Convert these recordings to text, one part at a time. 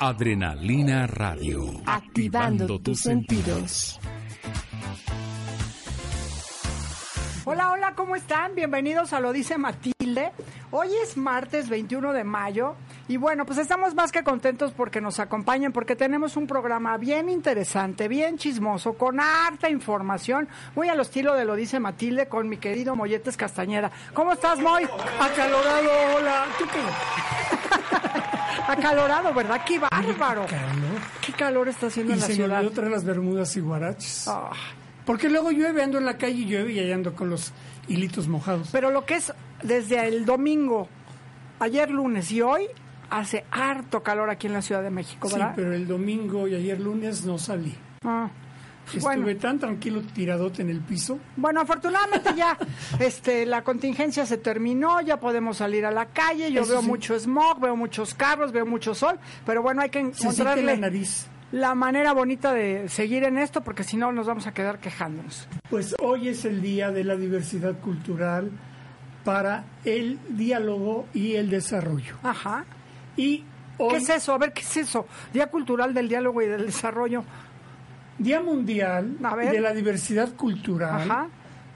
Adrenalina Radio. Activando, tus sentidos. Hola, hola, ¿cómo están? Bienvenidos a Lo Dice Matilde. Hoy es martes 21 de mayo y bueno, pues estamos más que contentos porque nos acompañen, porque tenemos un programa bien interesante, bien chismoso, con harta información, muy al estilo de Lo Dice Matilde con mi querido Molletes Castañeda. ¿Cómo estás, Moy? Acalorado, hola. ¿Tú qué? Acalorado, ¿verdad? ¡Qué bárbaro! Qué calor. ¿Qué calor está haciendo Y en la se me ciudad? olvidó traer las bermudas y guaraches. Ah, Porque luego llueve, ando en la calle y llueve y ahí ando con los hilitos mojados. pero lo que es desde el domingo, ayer lunes y hoy, hace harto calor aquí en la Ciudad de México, sí, ¿verdad? pero el domingo y ayer lunes no salí. Ah, Estuve bueno. tan tranquilo tiradote en el piso. Bueno, afortunadamente ya este, la contingencia se terminó, ya podemos salir a la calle, yo Eso veo sí. mucho smog, veo muchos carros, veo mucho sol, pero bueno, hay que encontrarle la nariz. la manera bonita de seguir en esto, porque si no nos vamos a quedar quejándonos. Pues hoy es el Día de la Diversidad Cultural para el diálogo y el desarrollo. Ajá. Y hoy, ¿Qué es eso? A ver, ¿qué es eso? Día Cultural del Diálogo y del Desarrollo. Día Mundial de la Diversidad Cultural Ajá.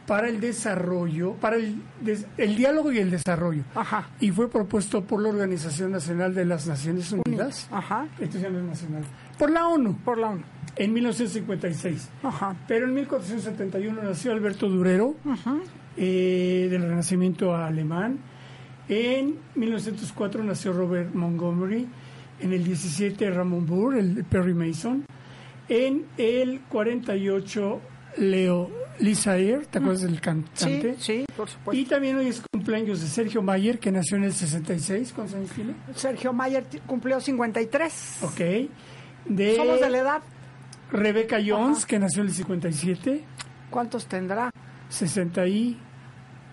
para el desarrollo, para el, des- el diálogo y el desarrollo. Ajá. Y fue propuesto por la Organización Nacional de las Naciones Unidas. Ajá. Nacional. Por la ONU, Por la ONU. en 1956. Ajá. Pero en 1471 nació Alberto Durero, eh, del Renacimiento alemán. En 1904 nació Robert Montgomery. En el 17 Ramon Burr, el Perry Mason. En el 48 Leo Lisaer, ¿te acuerdas del Sí, cantante? sí, por supuesto. Y también hoy es cumpleaños de Sergio Mayer, que nació en el 66. ¿Cuántos años tiene? Sergio Mayer cumplió 53. Ok. De, Somos de la edad. Rebecca Jones, Ajá. que nació en el 57. ¿Cuántos tendrá? 60 y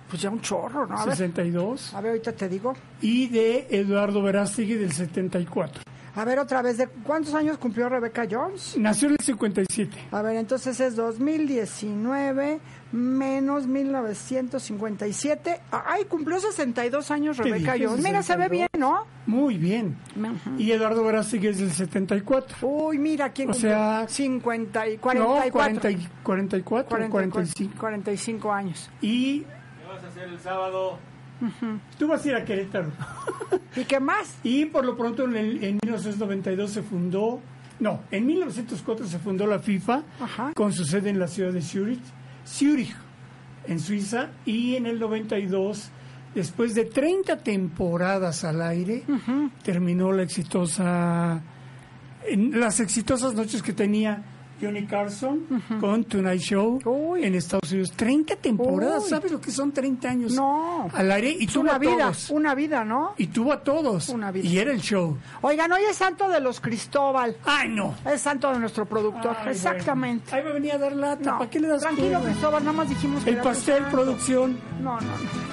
Pues ya un chorro, ¿no? A ver, 62. a ver, ahorita te digo. Y de Eduardo Verástegui del 74. A ver, otra vez, ¿de cuántos años cumplió Rebecca Jones? Nació en el 57. A ver, entonces es 2019 menos 1957. Ay, cumplió 62 años dije, Jones. Mira, se ve 62. bien, ¿no? Muy bien. Ujú. Y Eduardo Verástegui es del 74. Uy, mira, ¿quién O cumplió? sea, 50 y No, 44. 40 y 44 o 45. 45 años. Y ¿Qué vas a hacer el sábado? Tú vas a ir a Querétaro. ¿Y qué más? Y por lo pronto en, el- en 1992 se fundó, no, en 1904 se fundó la FIFA Ajá. con su sede en la ciudad de Zurich, Zurich, en Suiza, y en el 92, después de 30 temporadas al aire, terminó la exitosa, en las exitosas noches que tenía Johnny Carson con Tonight Show Uy. en Estados Unidos. 30 temporadas, Uy. ¿sabes lo que son 30 años No. al aire? Y tuvo una a vida, todos. una vida, ¿no? Y tuvo a todos. Una vida. Y era el show. Oigan, hoy es santo de los Cristóbal. ¡Ay, no! Es santo de nuestro productor. Ay, Exactamente. bueno. Ahí me venía a dar lata. No, ¿Para qué le das tranquilo, cuerda? Cristóbal, nada más dijimos que El pastel, producción. No, no, no.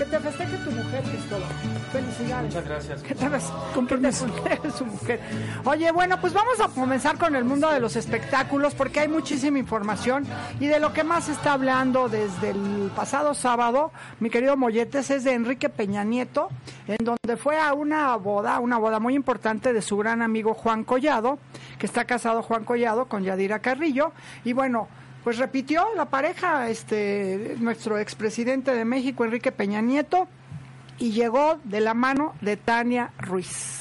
Que te festeje tu mujer, Cristóbal. Felicidades. Muchas gracias. Que te, ves, Con que te permiso. festeje su mujer. Oye, bueno, pues vamos a comenzar con el mundo de los espectáculos porque hay muchísima información y de lo que más se está hablando desde el pasado sábado, mi querido Molletes, es de Enrique Peña Nieto, en donde fue a una boda, una boda muy importante de su gran amigo Juan Collado, que está casado Juan Collado con Yadira Carrillo, y bueno, pues repitió la pareja, este, nuestro expresidente de México, Enrique Peña Nieto, y llegó de la mano de Tania Ruiz.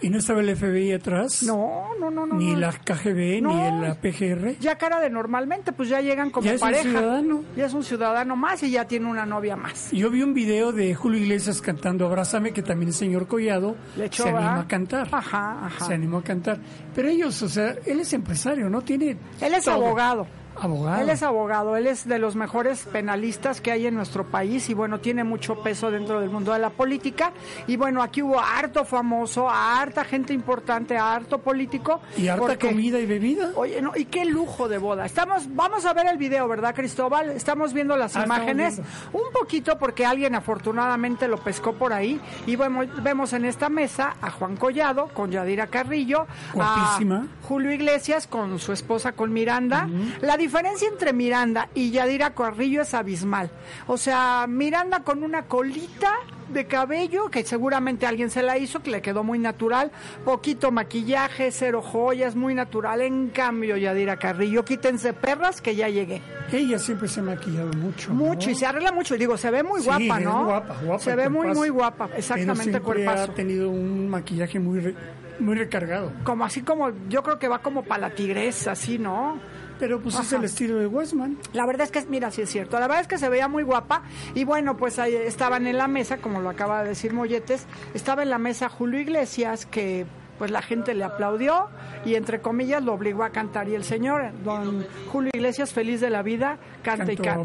¿Y no estaba el FBI atrás? No, no, no, no. Ni la KGB, No. ni la PGR. Ya cara de normalmente, pues ya llegan como Ya es un pareja. ciudadano. Ya es un ciudadano más y ya tiene una novia más. Yo vi un video de Julio Iglesias cantando Abrázame, que también el señor Collado Le echó, se animó ¿verdad? a cantar. Ajá, ajá. Se animó a cantar. Pero ellos, o sea, él es empresario, ¿no? Tiene. Él es todo. abogado. Abogado. Él es abogado, él es de los mejores penalistas que hay en nuestro país y bueno, tiene mucho peso dentro del mundo de la política. Y bueno, aquí hubo harto famoso, harta gente importante, harto político. Y harta porque- comida y bebida. Oye, no, y qué lujo de boda. Estamos, vamos a ver el video, ¿verdad, Cristóbal? Estamos viendo las Ah, imágenes. viendo. Un poquito porque alguien afortunadamente lo pescó por ahí. Y vemos, vemos en esta mesa a Juan Collado con Yadira Carrillo. Guapísima. A Julio Iglesias con su esposa, con Miranda. La diferencia entre Miranda y Yadira Carrillo es abismal. O sea, Miranda con una colita de cabello, que seguramente alguien se la hizo, que le quedó muy natural, poquito maquillaje, cero joyas, muy natural. En cambio, Yadira Carrillo, quítense perras que ya llegué. Ella siempre se ha maquillado mucho. Mucho, y se arregla mucho. Digo, se ve muy guapa, es ¿no? guapa, guapa se ve muy, muy guapa, Pero exactamente, siempre cuerpazo. ha tenido un maquillaje muy, re- muy recargado. Como así como, yo creo que va como para la tigresa, así, ¿no? Pero pues es el estilo de Westman. La verdad es que, mira, sí es cierto. La verdad es que se veía muy guapa. Y bueno, pues ahí estaban en la mesa, como lo acaba de decir Molletes, estaba en la mesa Julio Iglesias, que pues la gente le aplaudió y entre comillas lo obligó a cantar. Y el señor, don Julio Iglesias, feliz de la vida, canta y canta.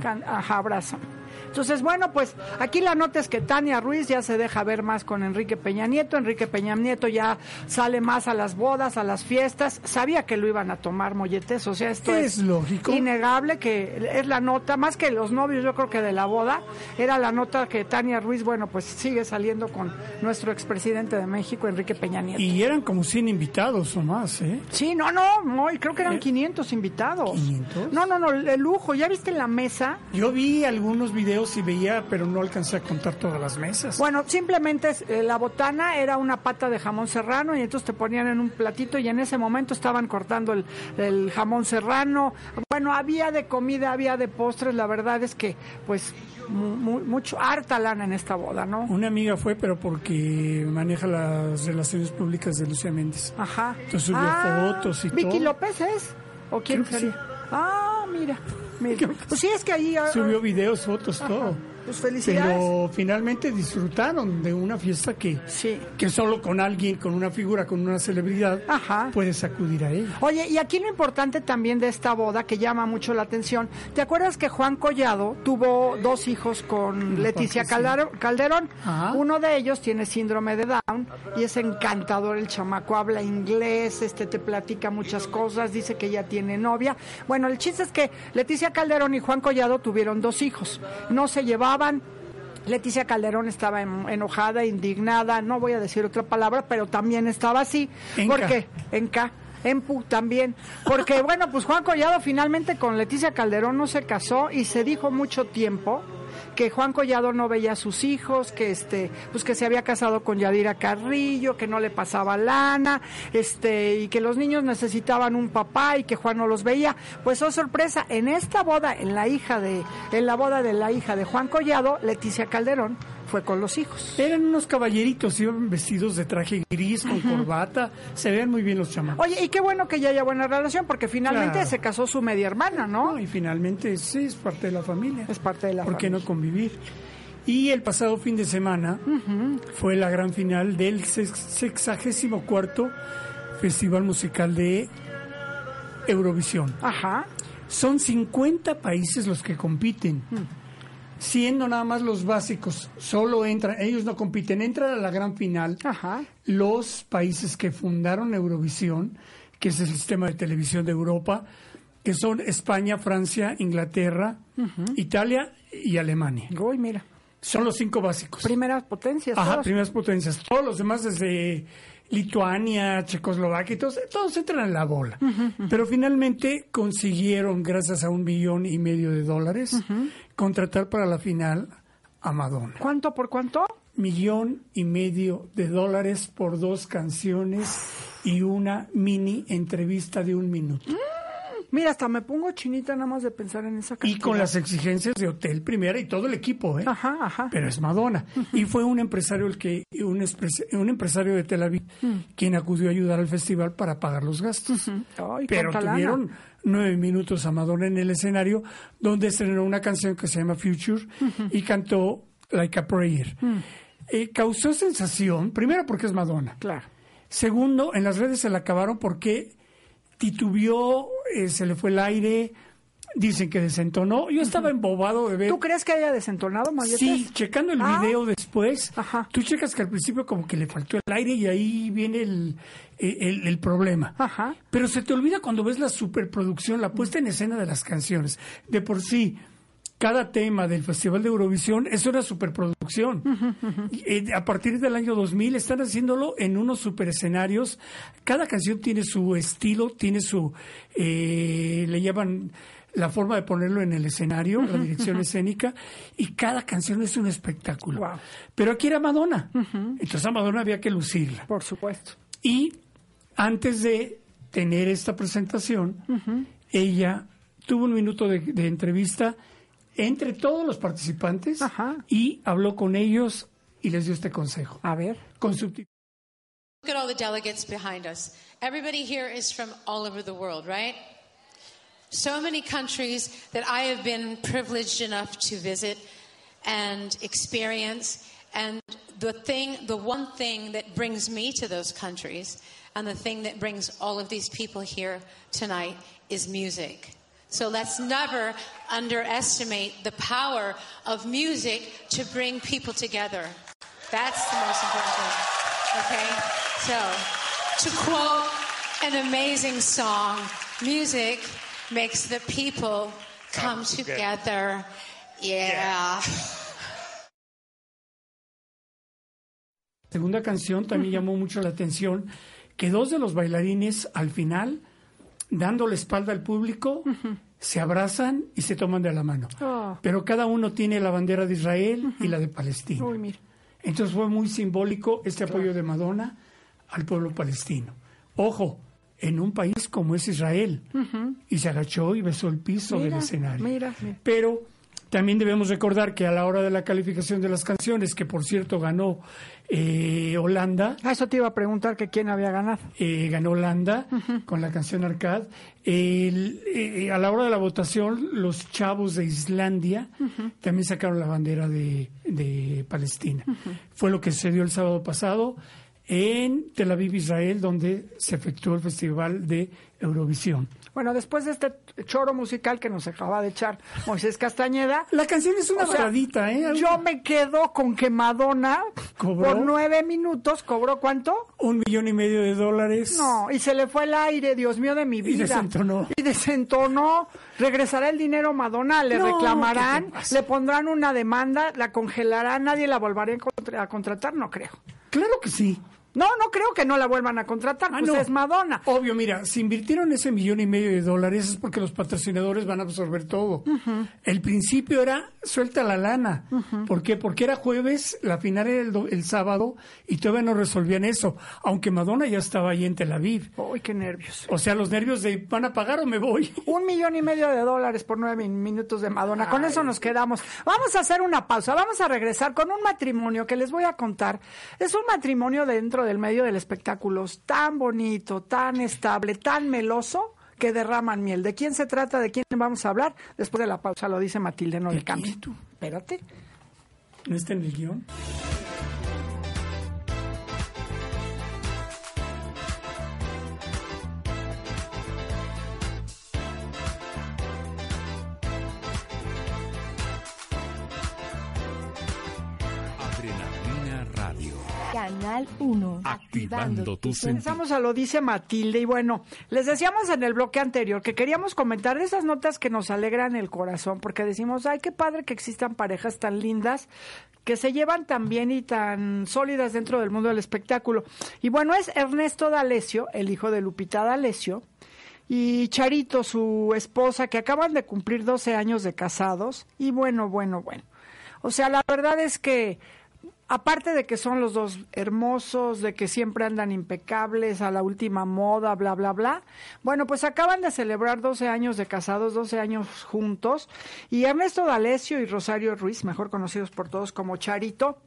Can- ajá, abrázame. Entonces, bueno, pues aquí la nota es que Tania Ruiz ya se deja ver más con Enrique Peña Nieto. Enrique Peña Nieto ya sale más a las bodas, a las fiestas. Sabía que lo iban a tomar molletes, o sea, esto Es lógico. innegable que es la nota, más que los novios, yo creo que de la boda, era la nota que Tania Ruiz, bueno, pues sigue saliendo con nuestro expresidente de México, Enrique Peña Nieto. Y eran como 100 invitados o más, ¿eh? Sí, no, no, no, y creo que eran ¿Eh? 500 invitados. ¿500? No, no, no, el lujo. ¿Ya viste la mesa? Yo vi algunos videos y veía, pero no alcancé a contar todas las mesas. Bueno, simplemente eh, la botana era una pata de jamón serrano y entonces te ponían en un platito y en ese momento estaban cortando el, el jamón serrano. Bueno, había de comida, había de postres, la verdad es que pues mu- mu- mucho, harta lana en esta boda, ¿no? Una amiga fue, pero porque maneja las relaciones públicas de Lucía Méndez. Ajá. Entonces subió fotos y ¿Vicky todo. López es? ¿O quién sería? sí. Ah, mira. mira. Pues sí, es que ahí... ah, Subió videos, fotos, todo. Pues felicidades. Pero finalmente disfrutaron de una fiesta que, Sí. que solo con alguien, con una figura, con una celebridad, Ajá. puedes acudir a ella. Oye, y aquí lo importante también de esta boda que llama mucho la atención, ¿te acuerdas que Juan Collado tuvo dos hijos con Leticia Calderón? Ajá. Uno de ellos tiene síndrome de Down y es encantador el chamaco, habla inglés, este te platica muchas cosas, dice que ya tiene novia. Bueno, el chiste es que Leticia Calderón y Juan Collado tuvieron dos hijos, no se llevaban, Leticia Calderón estaba en- enojada, indignada, no voy a decir otra palabra, pero también estaba así. Enca. ¿Por qué? Enca. Empu también. Porque, bueno, pues Juan Collado finalmente con Leticia Calderón no se casó y se dijo mucho tiempo que Juan Collado no veía a sus hijos, que este, pues que se había casado con Yadira Carrillo, que no le pasaba lana, este, y que los niños necesitaban un papá y que Juan no los veía. Pues oh sorpresa, en esta boda, en la hija de, en la boda de la hija de Juan Collado, Leticia Calderón fue con los hijos. Eran unos caballeritos, iban vestidos de traje gris, con corbata, se veían muy bien los chamacos. Oye, y qué bueno que ya haya buena relación, porque finalmente Claro. se casó su media hermana, ¿no? No, y finalmente sí, es parte de la familia. Es parte de la ¿Por qué familia. no convivir? Y el pasado fin de semana fue la gran final del sex- sexagésimo cuarto Festival Musical de Eurovisión. Ajá. Son 50 países los que compiten. Siendo nada más los básicos, solo entran, ellos no compiten, entran a la gran final Ajá. los países que fundaron Eurovisión, que es el sistema de televisión de Europa, que son España, Francia, Inglaterra, Italia y Alemania. Uy, mira. Son los cinco básicos. Primeras potencias. Ajá, todas. primeras potencias. Todos los demás desde Lituania, Checoslovaquia, y todos, todos entran en la bola. Pero finalmente consiguieron, gracias a un millón y medio de dólares, contratar para la final a Madonna. ¿Cuánto por cuánto? Millón y medio de dólares por dos canciones y una mini entrevista de un minuto. Mira, hasta me pongo chinita nada más de pensar en esa Y cantidad. con las exigencias de hotel primera y todo el equipo, ¿eh? Ajá, ajá. pero es Madonna. Y fue un empresario el que un, un empresario de Tel Aviv quien acudió a ayudar al festival para pagar los gastos. Ay, Pero cuánta lana. Nueve minutos a Madonna en el escenario donde estrenó una canción que se llama Future y cantó Like a Prayer. Eh, causó sensación, primero porque es Madonna. Claro. Segundo, en las redes se la acabaron porque titubeó, eh, se le fue el aire, dicen que desentonó. Yo estaba embobado de ver. ¿Tú crees que haya desentonado, Molletes? Sí, checando el Ah. video después, Ajá. tú checas que al principio como que le faltó el aire y ahí viene el, el, el problema. Ajá. Pero se te olvida cuando ves la superproducción, la puesta en escena de las canciones. De por sí, cada tema del Festival de Eurovisión es una superproducción. Y, eh, a partir del año 2000 están haciéndolo en unos super escenarios. Cada canción tiene su estilo, tiene su, eh, le llaman la forma de ponerlo en el escenario, la dirección escénica, y cada canción es un espectáculo. Wow. Pero aquí era Madonna, entonces a Madonna había que lucirla. Por supuesto. Y antes de tener esta presentación, ella tuvo un minuto de, de entrevista entre todos los participantes Ajá. y habló con ellos y les dio este consejo. A ver. Con subtítulos. Look at all the delegates behind us. Everybody here is from all over the world, right? So many countries that I have been privileged enough to visit and experience. And the thing, the one thing that brings me to those countries and the thing that brings all of these people here tonight is music. So let's never underestimate the power of music to bring people together. That's the most important thing. Okay? So, to quote an amazing song, music makes the people come together. Yeah. segunda canción también llamó mucho la atención que dos de los bailarines al final, dando la espalda al público, se abrazan y se toman de la mano. Oh. Pero cada uno tiene la bandera de Israel y la de Palestina. Uy, mira. Entonces fue muy simbólico este apoyo de Madonna al pueblo palestino. Ojo, en un país como es Israel. Y se agachó y besó el piso Mira, del escenario. mira, mira. Pero también debemos recordar que a la hora de la calificación de las canciones, que por cierto ganó eh, Holanda, A eso te iba a preguntar que quién había ganado. eh, ganó Holanda con la canción Arcad. Eh, a la hora de la votación, los chavos de Islandia también sacaron la bandera de, de Palestina. Fue lo que sucedió el sábado pasado en Tel Aviv, Israel, donde se efectuó el Festival de Eurovisión. Bueno, después de este choro musical que nos acaba de echar Moisés Castañeda, La canción es una sea, baladita, ¿eh? yo me quedo con que Madonna ¿Cobró? por nueve minutos cobró cuánto? Un millón y medio de dólares. No, y se le fue el aire, Dios mío de mi vida. desentonó. Y desentonó. Regresará el dinero Madonna, le No, reclamarán, le pondrán una demanda, la congelarán, nadie la volverá a contratar, no creo. Claro que sí. No, no creo que no la vuelvan a contratar, Ah, pues no. es Madonna. Obvio, mira, si invirtieron ese millón y medio de dólares es porque los patrocinadores van a absorber todo. El principio era suelta la lana. ¿Por qué? Porque era jueves, la final era el, do- el sábado y todavía no resolvían eso. Aunque Madonna ya estaba ahí en Tel Aviv. Uy, qué nervios. O sea, los nervios de ¿van a pagar o me voy? Un millón y medio de dólares por nueve min- minutos de Madonna. Con eso nos quedamos. Vamos a hacer una pausa. Vamos a regresar con un matrimonio que les voy a contar. Es un matrimonio dentro del medio del espectáculo tan bonito, tan estable, tan meloso que derraman miel. ¿De quién se trata? ¿De quién vamos a habar? Después de la pausa lo dice Matilde, no le cambie. quién tú? Espérate. ¿No está en el guion? Canal 1. Activando tus sentidos. Empezamos a lo dice Matilde y bueno, les decíamos en el bloque anterior que queríamos comentar de esas notas que nos alegran el corazón porque decimos, ay, qué padre que existan parejas tan lindas que se llevan tan bien y tan sólidas dentro del mundo del espectáculo. Y bueno, es Ernesto D'Alessio, el hijo de Lupita D'Alessio, y Charito, su esposa, que acaban de cumplir 12 años de casados. Y bueno, bueno, bueno. O sea, la verdad es que aparte de que son los dos hermosos, de que siempre andan impecables, a la última moda, bla, bla, bla, bueno, pues acaban de celebrar 12 años de casados, 12 años juntos, y Ernesto D'Alessio y Rosario Ruiz, mejor conocidos por todos como Charito,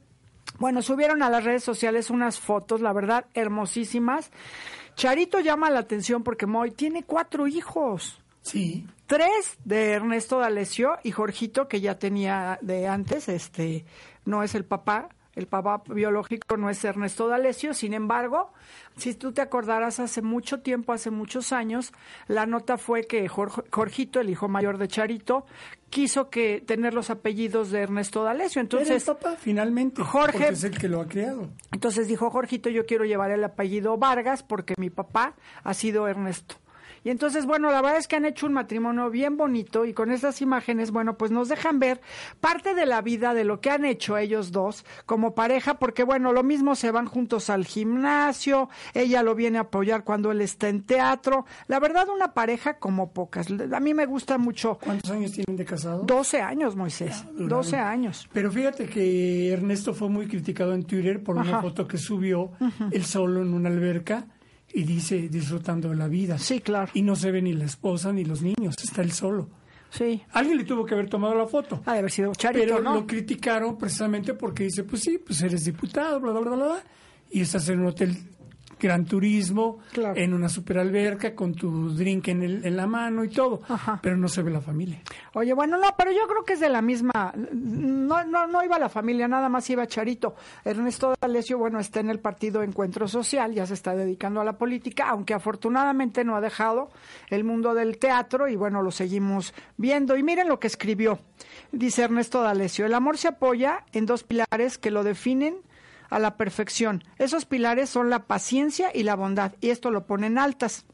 bueno, subieron a las redes sociales unas fotos, la verdad, hermosísimas. Charito llama la atención porque Moy tiene cuatro hijos. Sí. Tres de Ernesto D'Alessio y Jorgito, que ya tenía de antes, este, no es el papá, el papá biológico no es Ernesto D'Alessio, sin embargo, si tú te acordarás hace mucho tiempo, hace muchos años, la nota fue que Jor- Jorgito, el hijo mayor de Charito, quiso que tener los apellidos de Ernesto D'Alessio. Entonces, el papá, finalmente. Jorge- Porque es el que lo ha creado. entonces dijo Jorgito, yo quiero llevar el apellido Vargas porque mi papá ha sido Ernesto. Y entonces, bueno, la verdad es que han hecho un matrimonio bien bonito y con estas imágenes, bueno, pues nos dejan ver parte de la vida de lo que han hecho ellos dos como pareja, porque bueno, lo mismo se van juntos al gimnasio, ella lo viene a apoyar cuando él está en teatro. La verdad, una pareja como pocas. A mí me gusta mucho. ¿Cuántos años tienen de casado? 12 años, Moisés. duraron. 12 años. Pero fíjate que Ernesto fue muy criticado en Twitter por una foto que subió él solo en una alberca y dice disfrutando de la vida. Sí, claro. Y no se ve ni la esposa ni los niños, está él solo. Sí. Alguien le tuvo que haber tomado la foto. Ha de haber sido Charito, Pero ¿no? lo criticaron precisamente porque dice, pues sí, pues eres diputado, bla, bla, bla, bla, bla, y estás en un hotel gran turismo, Claro. en una super alberca, con tu drink en, el- en la mano y todo, Ajá. pero no se ve la familia. Oye, bueno, no, pero yo creo que es de la misma. No, no, no iba la familia, nada más iba Charito. Ernesto D'Alessio, bueno, está en el partido Encuentro Social, ya se está dedicando a la política, aunque afortunadamente no ha dejado el mundo del teatro y bueno, lo seguimos viendo. Y miren lo que escribió. Dice Ernesto D'Alessio: el amor se apoya en dos pilares que lo definen a la perfección. Esos pilares son la paciencia y la bondad, y esto lo ponen altas.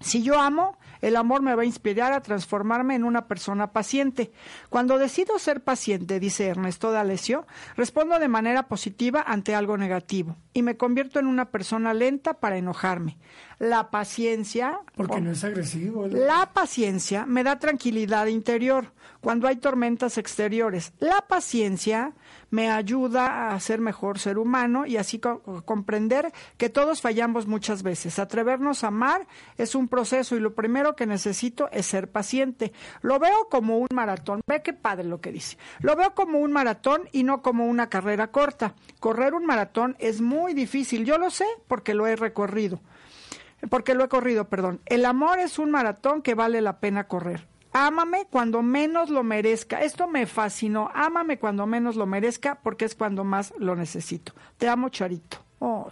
Si yo amo, el amor me va a inspirar a transformarme en una persona paciente. Cuando decido ser paciente, dice Ernesto D'Alessio, respondo de manera positiva ante algo negativo y me convierto en una persona lenta para enojarme. La paciencia, Porque no es agresivo. ¿no? la paciencia me da tranquilidad interior cuando hay tormentas exteriores. La paciencia me ayuda a ser mejor ser humano y así co- comprender que todos fallamos muchas veces. Atrevernos a amar es un proceso y lo primero que necesito es ser paciente. Lo veo como un maratón. Ve qué padre lo que dice. Lo veo como un maratón y no como una carrera corta. Correr un maratón es muy difícil. Yo lo sé porque lo he recorrido porque lo he corrido, perdón. El amor es un maratón que vale la pena correr. Ámame cuando menos lo merezca. Esto me fascinó. Ámame cuando menos lo merezca porque es cuando más lo necesito. Te amo, Charito. Oh,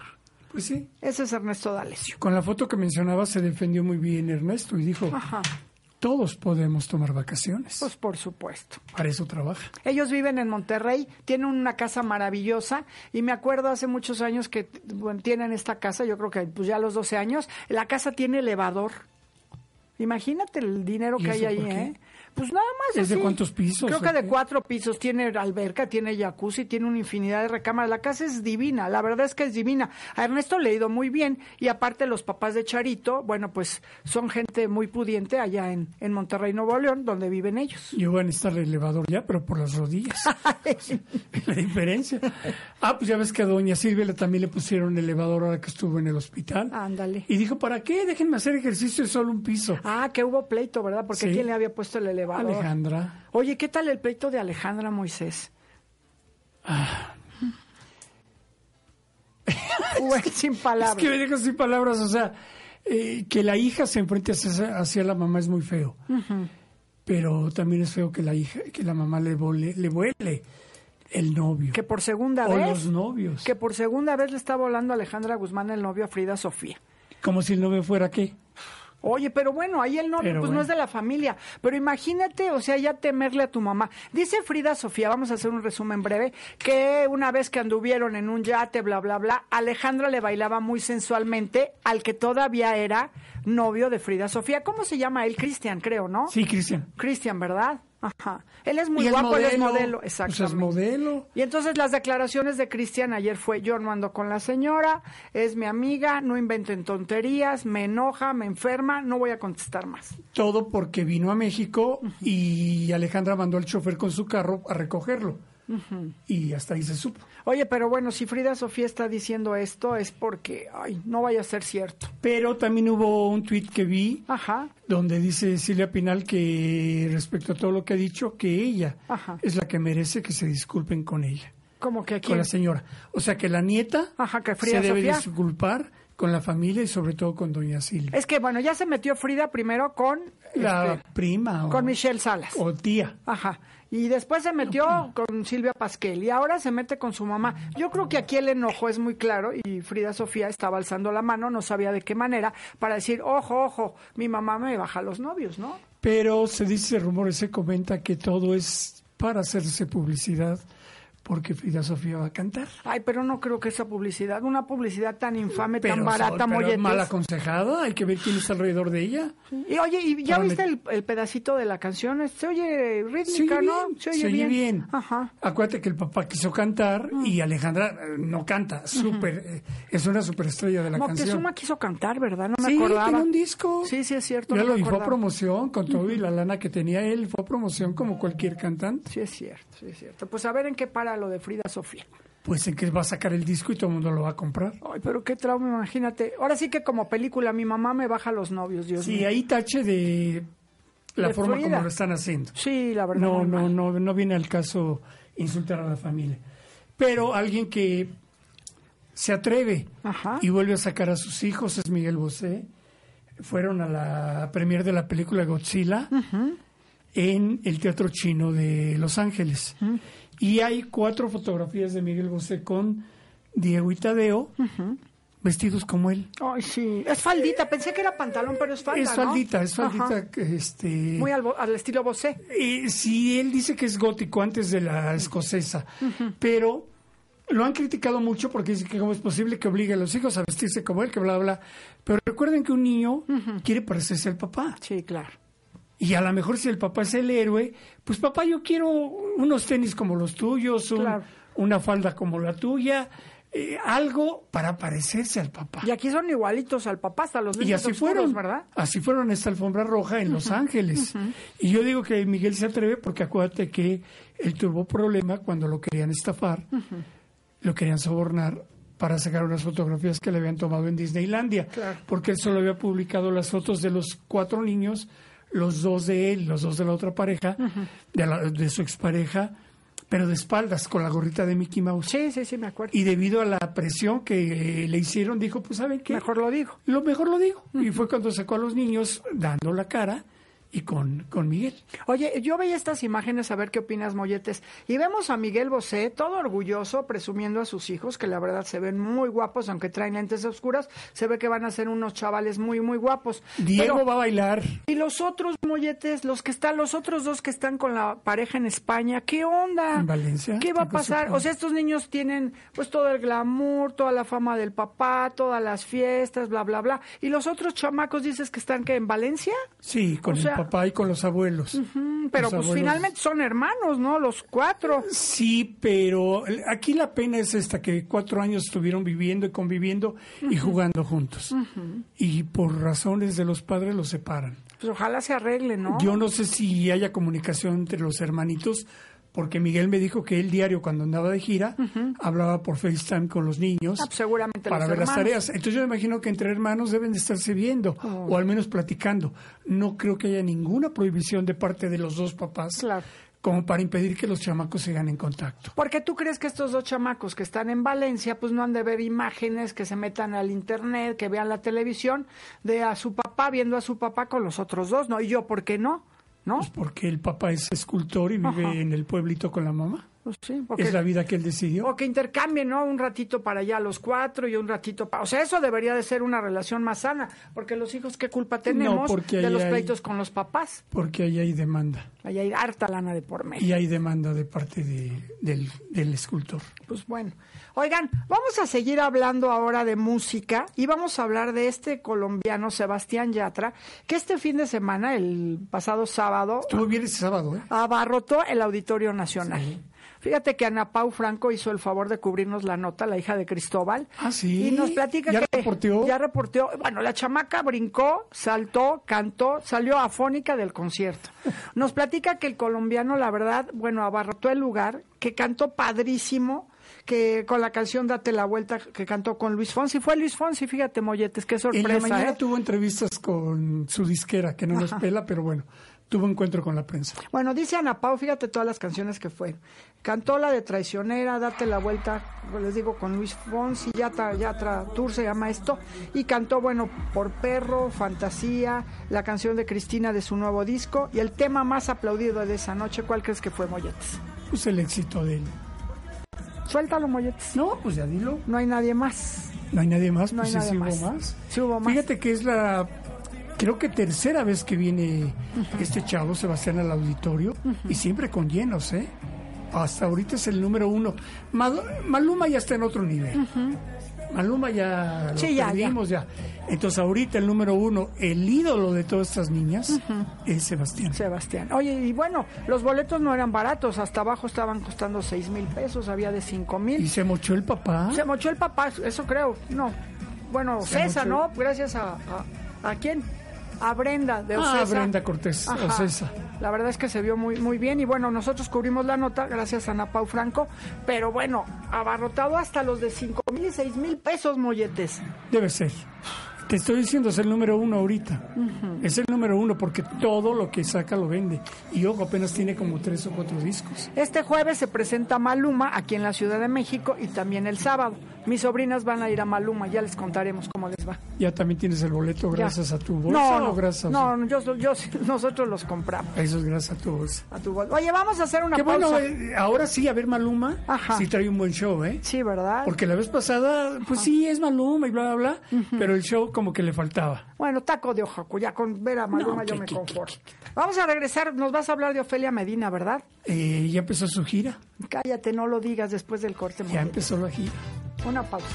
Pues sí. ese es Ernesto D'Alessio. Con la foto que mencionaba se defendió muy bien Ernesto y dijo, Ajá. Todos podemos tomar vacaciones. Pues por supuesto. Para eso trabaja. Ellos viven en Monterrey, tienen una casa maravillosa y me acuerdo hace muchos años que bueno, tienen esta casa, yo creo que pues ya a los 12 años, la casa tiene elevador. Imagínate el dinero ¿Y que hay ahí? ¿eh? Pues nada más. ¿Es de cuántos pisos Creo que de cuatro pisos. Tiene alberca, tiene jacuzzi, tiene una infinidad de recámaras. La casa es divina, la verdad es que es divina. A Ernesto le ha ido muy bien y aparte los papás de Charito, bueno, pues son gente muy pudiente allá en, en Monterrey, Nuevo León, donde viven ellos. Yo voy a necesitar el elevador ya, pero por las rodillas. la diferencia. Ah, pues ya ves que a doña Silvia también le pusieron elevador ahora que estuvo en el hospital. Ándale. Y dijo, ¿para qué? Déjenme hacer ejercicio de solo un piso. Ah, que hubo pleito, ¿verdad? Porque Sí. ¿quién le había puesto el elevador? Alejandra. Oye, ¿qué tal el pleito de Alejandra Moisés? Bueno, sin palabras. Es que me dejas sin palabras, o sea, eh, que la hija se enfrente hacia, hacia la mamá es muy feo. Pero también es feo que la hija, que la mamá le vole, le vuele el novio. Que por segunda o vez. los novios. Que por segunda vez le está volando a Alejandra Guzmán el novio a Frida Sofía. Como si el novio fuera qué. Oye, pero bueno, ahí el novio pues no es de la familia. Pero imagínate, o sea, ya temerle a tu mamá. Dice Frida Sofía, vamos a hacer un resumen breve, que una vez que anduvieron en un yate, bla, bla, bla, Alejandra le bailaba muy sensualmente al que todavía era novio de Frida Sofía. ¿Cómo se llama él? Cristian, creo, ¿no? Sí, Cristian. Cristian, ¿verdad? Ajá. Él es muy Y guapo, él es modelo. modelo, Pues exactamente. es modelo. Y entonces las declaraciones de Cristian ayer fue, yo no ando con la señora, es mi amiga, no inventen tonterías, me enoja, me enferma, no voy a contestar más. Todo porque vino a México y Alejandra mandó al chofer con su carro a recogerlo. Y hasta ahí se supo. Oye, pero bueno, si Frida Sofía está diciendo esto es porque, ay, no vaya a ser cierto. Pero también hubo un tuit que vi Ajá. donde dice Silvia Pinal que respecto a todo lo que ha dicho, que ella Ajá. es la que merece que se disculpen con ella, Como que aquí. con la señora. O sea que la nieta Ajá, que Frida se debe Sofía. disculpar con la familia y sobre todo con doña Silvia. Es que bueno, ya se metió Frida primero con, la este, prima o, con Michelle Salas. o tía. Ajá. Y después se metió con Silvia Pasquel y ahora se mete con su mamá. Yo creo que aquí el enojo es muy claro y Frida Sofía estaba alzando la mano, no sabía de qué manera, para decir, ojo, ojo, mi mamá me baja los novios, ¿no? Pero se dice, rumores, se comenta que todo es para hacerse publicidad porque Frida Sofía va a cantar. Ay, pero no creo que esa publicidad, una publicidad tan infame, tan barata, pero molletes. mal aconsejada, hay que ver quién está alrededor de ella. Y oye, ¿y ya Para viste el, el pedacito de la canción? Se oye rítmica, Se oye ¿no? bien, se oye bien. Ajá. Acuérdate que el papá quiso cantar Mm. y Alejandra eh, no canta, súper, eh, es una superestrella de la canción. Moctezuma quiso cantar, ¿verdad? No me Sí, acordaba. tiene un disco. Sí, sí, es cierto. Ya no lo y fue a promoción con todo y la lana que tenía él, fue a promoción como cualquier cantante. Sí, es cierto, sí, es cierto. Pues a ver en qué para lo de Frida Sofía. Pues en que va a sacar el disco y todo el mundo lo va a comprar. Ay, pero qué trauma, imagínate. Ahora sí que como película, mi mamá me baja los novios, Dios Sí, mío. ahí tache de la De forma Frida. como lo están haciendo. Sí, la verdad. No, no, no, no viene al caso insultar a la familia. Pero alguien que se atreve Ajá. y vuelve a sacar a sus hijos es Miguel Bosé. Fueron a la premier de la película Godzilla en el Teatro Chino de Los Ángeles. Y hay cuatro fotografías de Miguel Bosé con Diego y Tadeo vestidos como él. Ay, sí. Es faldita, pensé que era pantalón, pero es falda, es ¿no? faldita, es Ajá. faldita. Este, Muy al, al estilo Bosé. Eh, sí, él dice que es gótico antes de la escocesa, pero lo han criticado mucho porque dice que cómo es posible que obligue a los hijos a vestirse como él, que bla, bla. Pero recuerden que un niño quiere parecerse al papá. Sí, claro. Y a lo mejor si el papá es el héroe, pues papá, yo quiero unos tenis como los tuyos, un- Claro. una falda como la tuya, eh, algo para parecerse al papá. Y aquí son igualitos al papá, hasta los Y así oscuros, fueron, ¿verdad? así fueron esta alfombra roja en Los Ángeles. Y yo digo que Miguel se atreve porque acuérdate que él tuvo problema cuando lo querían estafar, lo querían sobornar para sacar unas fotografías que le habían tomado en Disneylandia, Claro. porque él solo había publicado las fotos de los cuatro niños, los dos de él, los dos de la otra pareja, de, la- de su expareja, pero de espaldas, con la gorrita de Mickey Mouse. Sí, sí, sí, me acuerdo. Y debido a la presión que le hicieron, dijo, pues ¿saben qué? Mejor lo digo. Lo mejor lo digo. Y fue cuando sacó a los niños dando la cara y con, con Miguel. Oye, yo veía estas imágenes a ver qué opinas, Molletes, y vemos a Miguel Bosé todo orgulloso presumiendo a sus hijos, que la verdad se ven muy guapos, aunque traen lentes oscuras, se ve que van a ser unos chavales muy, muy guapos. Diego Pero- va a bailar. y los otros molletes, los que están, los otros dos que están con la pareja en España, ¿qué onda? En Valencia, ¿Qué va a ¿qué pasó pasar? O sea, estos niños tienen pues todo el glamour, toda la fama del papá, todas las fiestas, bla, bla, bla. Y los otros chamacos dices que están que en Valencia, Sí, con O sea- papá y con los abuelos. Pero Los pues abuelos- finalmente son hermanos, ¿no? Los cuatro. Sí, pero aquí la pena es esta, que cuatro años estuvieron viviendo y conviviendo y jugando juntos. Y por razones de los padres los separan. Pues ojalá se arreglen, ¿no? Yo no sé si haya comunicación entre los hermanitos, porque Miguel me dijo que él diario cuando andaba de gira hablaba por FaceTime con los niños Ah, pues seguramente para los ver las tareas. Entonces yo me imagino que entre hermanos deben de estarse viendo Oh. o al menos platicando. No creo que haya ninguna prohibición de parte de los dos papás Claro. como para impedir que los chamacos sigan en contacto. Porque tú crees que estos dos chamacos que están en Valencia, pues no han de ver imágenes, que se metan al internet, que vean la televisión de a su papá viendo a su papá con los otros dos, ¿no? Y yo, ¿por qué no? ¿No? Pues porque el papá es escultor y vive Ajá. en el pueblito con la mamá. Pues sí, porque... Es la vida que él decidió. O que intercambien, ¿no? Un ratito para allá los cuatro y un ratito para... O sea, eso debería de ser una relación más sana, porque los hijos, ¿qué culpa tenemos de los hay- pleitos con los papás? Porque ahí hay demanda. Ahí hay harta lana de por medio. Y hay demanda de parte de- del, del escultor. Pues bueno. Oigan, vamos a seguir hablando ahora de música y vamos a hablar de este colombiano Sebastián Yatra, que este fin de semana, el pasado sábado, Estuvo bien ese sábado, ¿eh? abarrotó el Auditorio Nacional. Fíjate que Ana Pau Franco hizo el favor de cubrirnos la nota, la hija de Cristóbal. Ah, sí. Y nos platica ¿Ya que. Ya reporteó. Bueno, la chamaca brincó, saltó, cantó, salió afónica del concierto. Nos platica que el colombiano, la verdad, bueno, abarrotó el lugar, que cantó padrísimo, que con la canción Date la Vuelta, que cantó con Luis Fonsi. Fue Luis Fonsi, fíjate, Molletes, qué En sorpresa. la mañana ¿eh? tuvo entrevistas con su disquera, que no nos pela, pero bueno, tuvo encuentro con la prensa. Bueno, dice Ana Pau, fíjate todas las canciones que fue. Cantó la de Traicionera, Date la Vuelta, les digo, con Luis Fonsi, Yatra, Yatra Tour se llama esto. Y cantó, bueno, Por Perro, Fantasía, la canción de Cristina de su nuevo disco. Y el tema más aplaudido de esa noche, ¿cuál crees que fue, Molletes? Pues el éxito de él. Suéltalo, Molletes. No, pues ya dilo. No hay nadie más. No hay nadie más, No pues hay sí, nadie sí hubo más. más. Sí hubo más. Fíjate que es la, creo que tercera vez que viene este chavo, Sebastián, al auditorio, y siempre con llenos, ¿eh? hasta ahorita es el número uno. Ma- Maluma ya está en otro nivel. Maluma ya lo Sí, ya, perdimos ya. Entonces ahorita el número uno, el ídolo de todas estas niñas, es Sebastián. Sebastián. Oye, y bueno, los boletos no eran baratos, hasta abajo estaban costando seis mil pesos, había de cinco Y mil. se mochó el papá. Se mochó el papá, eso creo, no. Bueno, César, mochó. ¿no? Gracias a, a, ¿a quién? A Brenda de Ah, Ocesa. Brenda Cortés, Ajá. Ocesa. La verdad es que se vio muy muy bien y bueno, nosotros cubrimos la nota gracias a Ana Pau Franco, pero bueno, abarrotado hasta los de cinco mil y seis mil pesos, molletes. Debe ser. Te estoy diciendo, es el número uno ahorita. Es el número uno porque todo lo que saca lo vende. Y ojo, apenas tiene como tres o cuatro discos. Este jueves se presenta Maluma aquí en la Ciudad de México y también el sábado. Mis sobrinas van a ir a Maluma, ya les contaremos cómo les va. Ya también tienes el boleto Ya. gracias a tu bolsa No, o gracias a no, yo, yo, nosotros los compramos Eso es gracias a tu bolsa. a tu bolsa. Oye, vamos a hacer una Qué bueno, eh, ahora sí, a ver Maluma, Ajá. sí trae un buen show, ¿eh? Sí, ¿verdad? Porque la vez pasada, pues sí, es Maluma y bla, bla, bla, pero el show como que le faltaba. Bueno, taco de ojaco, ya con ver a Maluma No, yo ¿qué, me conformo. Vamos a regresar, nos vas a hablar de Ofelia Medina, ¿verdad? Eh, ya empezó su gira, Cállate, no lo digas después del corte. ya empezó la gira. Una pausa.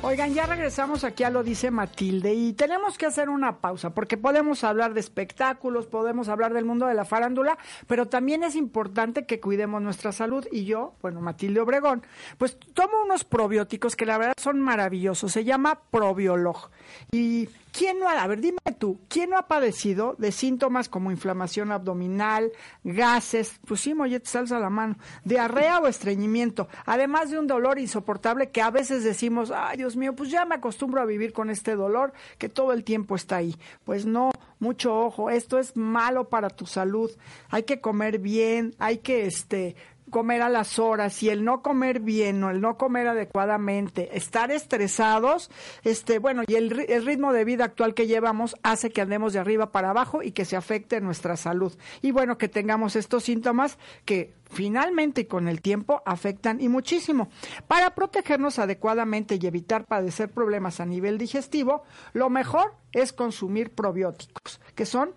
Oigan, ya regresamos aquí a lo dice Matilde y tenemos que hacer una pausa porque podemos hablar de espectáculos, podemos hablar del mundo de la farándula, pero también es importante que cuidemos nuestra salud y yo, bueno, Matilde Obregón, pues tomo unos probióticos que la verdad son maravillosos, se llama Probiolog. Y ¿quién no ha, a ver, dime tú, ¿quién no ha padecido de síntomas como inflamación abdominal, gases, pues sí, molletes, alza la mano, diarrea o estreñimiento, además de un dolor insoportable que a veces decimos, ay Dios mío, pues ya me acostumbro a vivir con este dolor que todo el tiempo está ahí. Pues no, mucho ojo, esto es malo para tu salud. Hay que comer bien, hay que este comer a las horas y el no comer bien o el no comer adecuadamente, estar estresados, este, bueno, y el, el ritmo de vida actual que llevamos hace que andemos de arriba para abajo y que se afecte nuestra salud. Y bueno, que tengamos estos síntomas que finalmente y con el tiempo afectan y muchísimo. Para protegernos adecuadamente y evitar padecer problemas a nivel digestivo, lo mejor es consumir probióticos, que son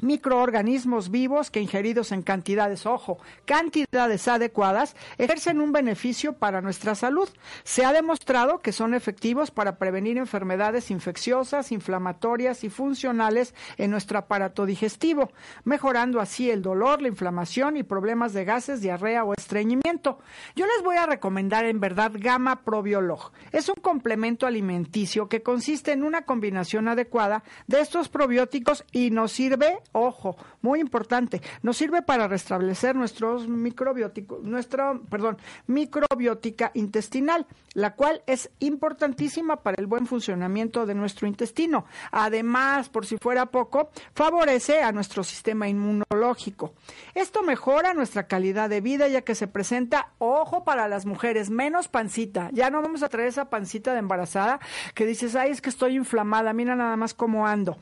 microorganismos vivos que ingeridos en cantidades, ojo, cantidades adecuadas, ejercen un beneficio para nuestra salud. Se ha demostrado que son efectivos para prevenir enfermedades infecciosas, inflamatorias y funcionales en nuestro aparato digestivo, mejorando así el dolor, la inflamación y problemas de gases, diarrea o estreñimiento. Yo les voy a recomendar en verdad Gamma Probiolog. Es un complemento alimenticio que consiste en una combinación adecuada de estos probióticos y nos sirve, ojo, muy importante, nos sirve para restablecer nuestros microbióticos, nuestra, perdón, microbiótica intestinal, la cual es importantísima para el buen funcionamiento de nuestro intestino. Además, por si fuera poco, favorece a nuestro sistema inmunológico. Esto mejora nuestra calidad de vida ya que se presenta, ojo para las mujeres, menos pancita. Ya no vamos a traer esa pancita de embarazada que dices, ay, es que estoy inflamada, mira nada más cómo ando.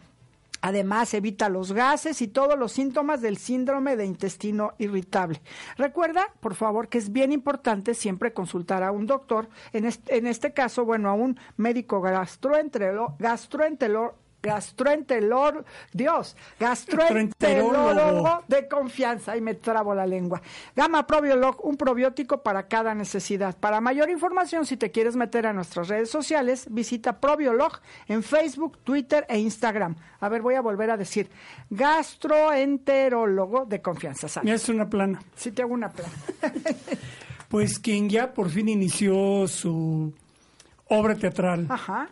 Además, evita los gases y todos los síntomas del síndrome de intestino irritable. Recuerda, por favor, que es bien importante siempre consultar a un doctor, en este, en este caso, bueno, a un médico gastroenterolo- gastroenterolor, Dios, gastroenterólogo Gastroenterólogo. de confianza y me trabo la lengua. Gama Probiolog, un probiótico para cada necesidad. Para mayor información, si te quieres meter a nuestras redes sociales, visita Probiolog en Facebook, Twitter e Instagram. A ver, voy a volver a decir, gastroenterólogo de confianza. Me ¿sale? hace una plana. Si te hago una plana. Pues quien ya por fin inició su obra teatral Ajá.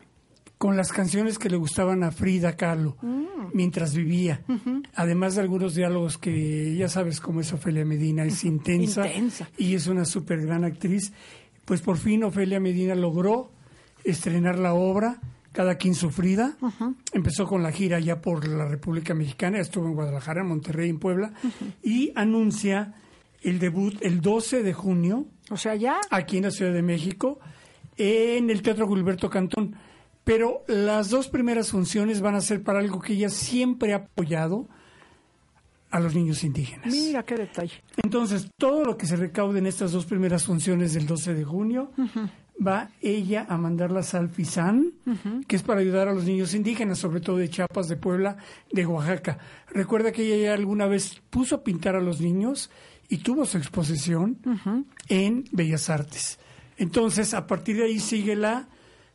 Con las canciones que le gustaban a Frida Kahlo Mm. mientras vivía, además de algunos diálogos que ya sabes cómo es Ofelia Medina, es intensa, Intensa. y es una súper gran actriz, pues por fin Ofelia Medina logró estrenar la obra. Cada quien su Frida. Empezó con la gira ya por la República Mexicana, estuvo en Guadalajara, en Monterrey, en Puebla, y anuncia el debut el 12 de junio O sea, ya. aquí en la Ciudad de México, en el Teatro Gilberto Cantón. Pero las dos primeras funciones van a ser para algo que ella siempre ha apoyado a los niños indígenas. Mira qué detalle. Entonces, todo lo que se recaude en estas dos primeras funciones del 12 de junio, va ella a mandarlas al FISAN, que es para ayudar a los niños indígenas, sobre todo de Chiapas, de Puebla, de Oaxaca. Recuerda que ella ya alguna vez puso a pintar a los niños y tuvo su exposición en Bellas Artes. Entonces, a partir de ahí sigue la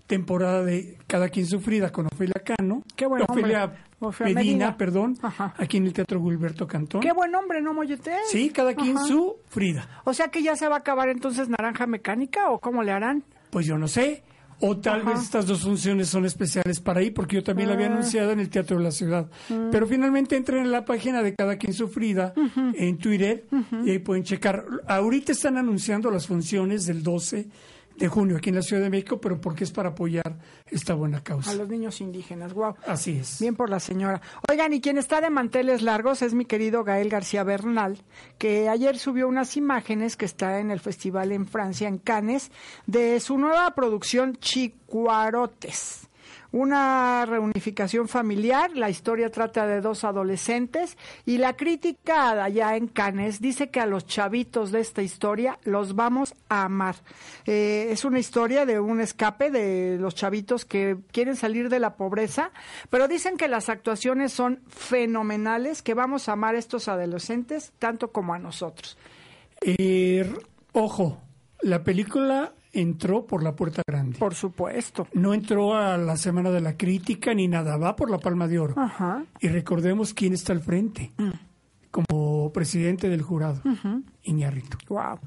temporada de Cada quien sufrida con Ofelia Cano. Qué buen Ofelia Medina, Medina. perdón, Ajá. aquí en el Teatro Gilberto Cantón. Qué buen hombre, ¿no, Mollete? Sí, cada quien Ajá. su Frida. O sea que ya se va a acabar entonces Naranja Mecánica o cómo le harán. Pues yo no sé. O tal Ajá. vez estas dos funciones son especiales para ahí, porque yo también la había Ah. anunciado en el Teatro de la Ciudad. Mm. Pero finalmente entren en la página de Cada Quien Sufrida en Twitter y ahí pueden checar. Ahorita están anunciando las funciones del 12 de junio aquí en la Ciudad de México, pero porque es para apoyar esta buena A causa. los niños indígenas, wow. Así es. Bien por la señora. Oigan, y quien está de manteles largos es mi querido Gael García Bernal, que ayer subió unas imágenes que está en el festival en Francia, en Cannes, de su nueva producción Chicuarotes. Una reunificación familiar, la historia trata de dos adolescentes y la crítica allá en Cannes dice que a los chavitos de esta historia los vamos a amar. Eh, es una historia de un escape de los chavitos que quieren salir de la pobreza, pero dicen que las actuaciones son fenomenales, que vamos a amar a estos adolescentes tanto como a nosotros. Eh, ojo, la película entró por la puerta grande. Por supuesto. No entró a la Semana de la Crítica ni nada, va por la Palma de Oro. Ajá. Y recordemos quién está al frente como presidente del jurado, Iñárritu. Wow.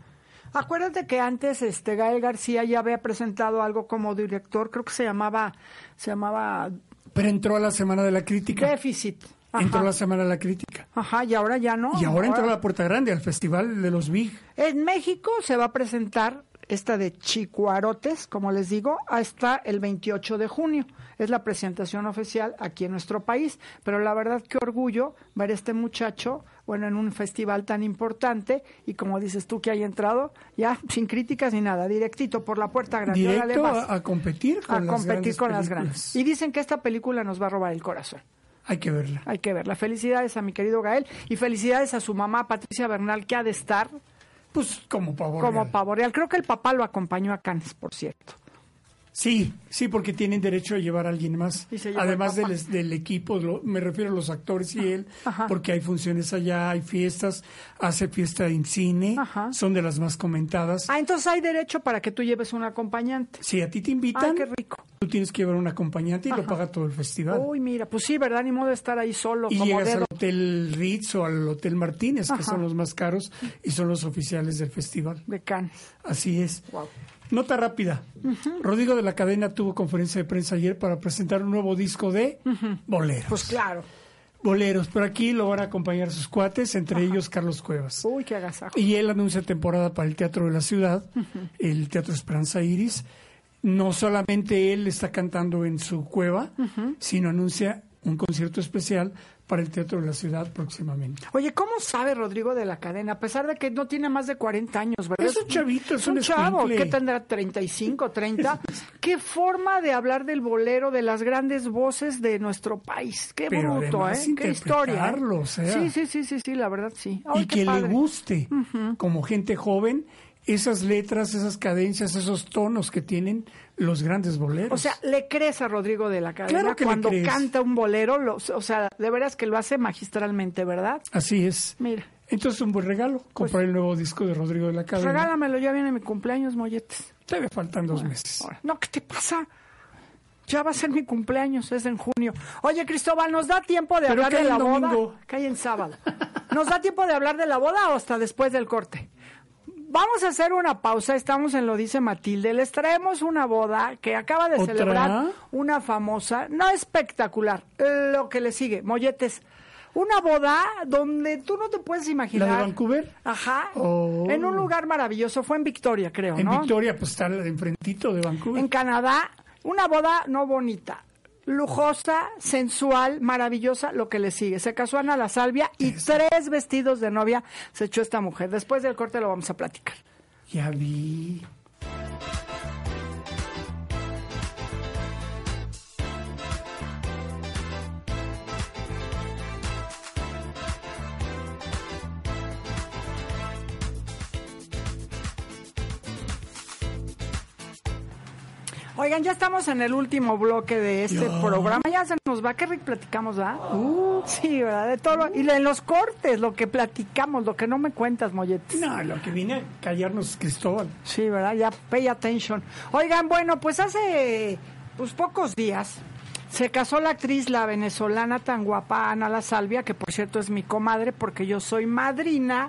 Acuérdate que antes este Gael García ya había presentado algo como director, creo que se llamaba se llamaba Pero entró a la Semana de la Crítica. Déficit. Ajá. Entró a la Semana de la Crítica. Ajá, y ahora ya no. Y ahora entró a la Puerta Grande, al Festival de los Big. En México se va a presentar esta de Chicuarotes, como les digo, hasta el 28 de junio. Es la presentación oficial aquí en nuestro país. Pero la verdad, qué orgullo ver a este muchacho, bueno, en un festival tan importante y como dices tú que haya entrado, ya sin críticas ni nada, directito por la puerta grande. Directo a, a competir con a las competir grandes con las grandes. Y dicen que esta película nos va a robar el corazón. Hay que verla. Hay que verla. Felicidades a mi querido Gael y felicidades a su mamá Patricia Bernal, que ha de estar Pues como pavo como real. pavo real. Creo que el papá lo acompañó a Cannes, por cierto. Sí, sí, porque tienen derecho a llevar a alguien más. Además del, del equipo, lo- me refiero a los actores y él, Ajá. porque hay funciones allá, hay fiestas, hace fiesta en cine, Ajá. son de las más comentadas. Ah, entonces hay derecho para que tú lleves un acompañante. Si a ti te invitan, Ah, qué rico. tú tienes que llevar un acompañante y lo Ajá. paga todo el festival. Uy, mira, pues sí, ¿verdad? Ni modo de estar ahí solo, y como llegas dedo. al Hotel Ritz o al Hotel Martínez, que son los más caros y son los oficiales del festival. de Cannes. Así es. Wow. Nota rápida. Rodrigo de la Cadena tuvo conferencia de prensa ayer para presentar un nuevo disco de boleros. Pues claro. Boleros, pero aquí lo van a acompañar sus cuates, entre ellos Carlos Cuevas. Uy, qué agasajo. Y él anuncia temporada para el Teatro de la Ciudad, el Teatro Esperanza Iris. No solamente él está cantando en su cueva, sino anuncia un concierto especial para el Teatro de la Ciudad próximamente. Oye, ¿cómo sabe Rodrigo de la cadena? A pesar de que no tiene más de 40 años, ¿verdad? Es un chavito, es un chavo. escuincle. ¿Qué tendrá? ¿35, 30? ¿Qué forma de hablar del bolero, de las grandes voces de nuestro país? Qué Pero bruto, ¿eh? Qué historia. ¿eh? interpretarlo, o sea. Sí, sí, sí, sí, sí, la verdad sí. Ay, y qué que le guste, como gente joven, esas letras, esas cadencias, esos tonos que tienen los grandes boleros. O sea, ¿le crees a Rodrigo de la cadena Claro que le cuando crees. canta un bolero? Lo- o sea, de veras que lo hace magistralmente, ¿verdad? Así es. Mira, Entonces, un buen regalo, comprar el nuevo disco de Rodrigo de la Cadena. Pues regálamelo, ya viene mi cumpleaños, molletes. Todavía faltan dos meses. Ahora, No, ¿qué te pasa? Ya va a ser mi cumpleaños, es en junio. Oye, Cristóbal, ¿nos da tiempo de Pero hablar de la en boda? domingo. Cae en sábado. ¿Nos da tiempo de hablar de la boda o hasta después del corte? Vamos a hacer una pausa, estamos en Lo Dice Matilde. Les traemos una boda que acaba de ¿Otra? celebrar una famosa, no espectacular, lo que le sigue, molletes. Una boda donde tú no te puedes imaginar. ¿La de Vancouver? Ajá. Oh. En un lugar maravilloso, fue en Victoria, creo, En ¿no? Victoria, pues está enfrentito de Vancouver. En Canadá, una boda no bonita, lujosa, sensual, maravillosa, lo que le sigue. Se casó Ana La Salvia y tres vestidos de novia se echó esta mujer. Después del corte lo vamos a platicar. Ya vi. Oigan, ya estamos en el último bloque de este programa. Ya se nos va. Qué rico platicamos, ¿verdad? Uh, Sí, ¿verdad? De todo. lo- Y en los cortes, lo que platicamos, lo que no me cuentas, molletes. no, lo que viene a callarnos Cristóbal. Sí, ¿verdad? Ya pay attention. Oigan, bueno, pues hace pues pocos días se casó la actriz, la venezolana tan guapa Ana La Salvia, que por cierto es mi comadre porque yo soy madrina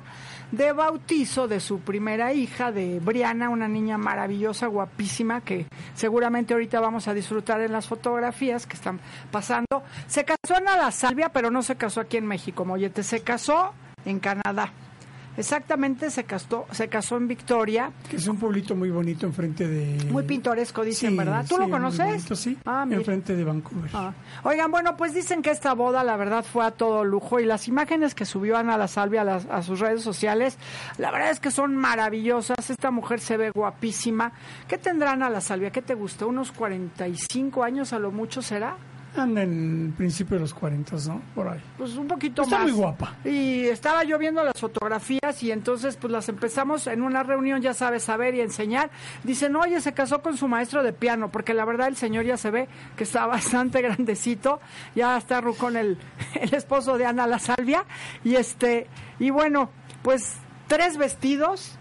de bautizo de su primera hija, de Briana, una niña maravillosa, guapísima, que seguramente ahorita vamos a disfrutar en las fotografías que están pasando. Se casó Ana La Salvia, pero no se casó aquí en México, Mollete, se casó en Canadá. Exactamente, se casó, se casó en Victoria, Que es un pueblito muy bonito enfrente de... muy pintoresco, dicen, Sí, ¿verdad? ¿Tú sí, lo conoces? bonito, sí, Ah, enfrente de Vancouver. Ah. Oigan, bueno, pues dicen que esta boda, la verdad, fue a todo lujo y las imágenes que subió Ana La Salvia a, las- a sus redes sociales, la verdad es que son maravillosas. Esta mujer se ve guapísima. ¿Qué tendrá Ana La Salvia? ¿Qué te gusta? ¿Unos 45 años a lo mucho será? Anda en principio de los 40, ¿no? Por ahí. Pues un poquito Está más. muy guapa. Y estaba yo viendo las fotografías y entonces pues las empezamos en una reunión, ya sabes, a ver y enseñar. Dicen, oye, se casó con su maestro de piano, porque la verdad el señor ya se ve que está bastante grandecito, ya está rucón el, el esposo de Ana La Salvia. Y este, y bueno, pues tres vestidos.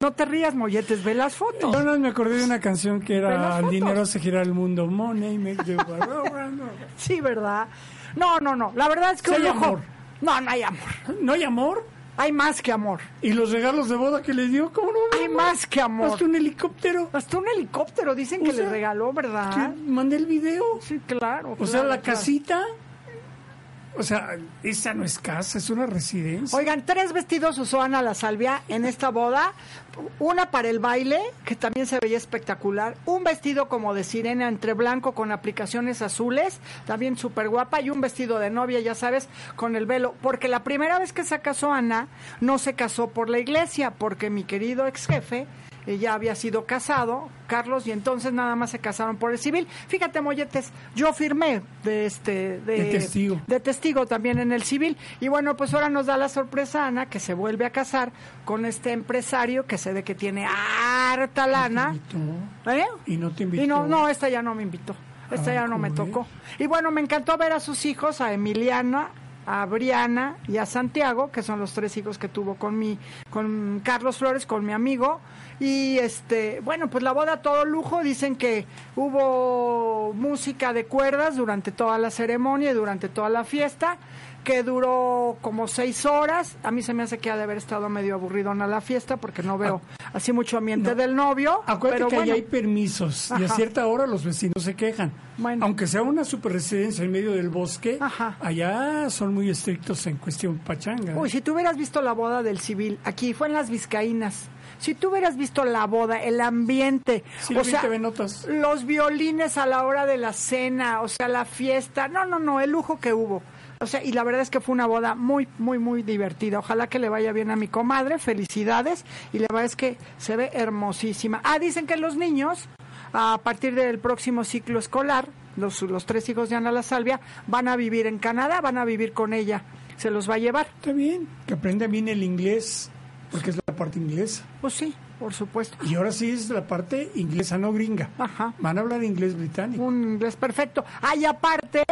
No te rías, molletes, ve las fotos. Yo más me acordé de una canción que era El dinero hace girar el mundo. Money make the world. Sí, ¿verdad? No, no, no. La verdad es que Sí un hay amor. No, no hay amor. ¿No hay amor? Hay más que amor. ¿Y los regalos de boda que le dio? ¿Cómo no? Hay más que amor. Hasta un helicóptero. Hasta un helicóptero dicen O que sea, le regaló, ¿verdad? Mandé el video. Sí, claro. O sea, la claro. casita. O sea, esa no es casa, es una residencia. Oigan, tres vestidos usó Ana La Salvia en esta boda. Una para el baile, que también se veía espectacular. Un vestido como de sirena entre blanco con aplicaciones azules, también súper guapa. Y un vestido de novia, ya sabes, con el velo. Porque la primera vez que se casó Ana, no se casó por la iglesia, porque mi querido ex jefe ya había sido casado, Carlos, y entonces nada más se casaron por el civil. Fíjate, Molletes, yo firmé de este De testigo. de testigo también en el civil. Y bueno, pues ahora nos da la sorpresa Ana que se vuelve a casar con este empresario que se ve que tiene harta lana. invitó? ¿Eh? Y no te invitó. Y no, no, esta ya no me invitó. Esta Ah, ya no me ¿cómo tocó. Y bueno, me encantó ver a sus hijos, a Emiliana, a Briana y a Santiago, que son los tres hijos que tuvo con mi, con Carlos Flores, con mi amigo. Y este, bueno, pues la boda todo lujo, dicen que hubo música de cuerdas durante toda la ceremonia y durante toda la fiesta, que duró como seis horas. A mí se me hace que ha de haber estado medio aburrido en la fiesta porque no veo así mucho ambiente no. del novio. Acuérdate pero que bueno. allá hay permisos y a cierta hora los vecinos se quejan. Bueno. Aunque sea una super residencia en medio del bosque, Ajá. allá son muy estrictos en cuestión pachanga. Uy, si tú hubieras visto la boda del civil, aquí fue en las Vizcaínas. Si tú hubieras visto la boda, el ambiente, Sí, o sea, los violines a la hora de la cena, o sea, la fiesta, no, no, no, el lujo que hubo. O sea, y la verdad es que fue una boda muy, muy, muy divertida. Ojalá que le vaya bien a mi comadre, felicidades. Y la verdad es que se ve hermosísima. Ah, dicen que los niños, a partir del próximo ciclo escolar, los, los tres hijos de Ana La Salvia, van a vivir en Canadá, van a vivir con ella. Se los va a llevar. Está bien, que aprenda bien el inglés, porque es la parte inglesa. Pues sí, por supuesto. Y ahora sí es la parte inglesa, no gringa. Ajá. Van a hablar inglés británico. Un inglés perfecto. Ah, y aparte,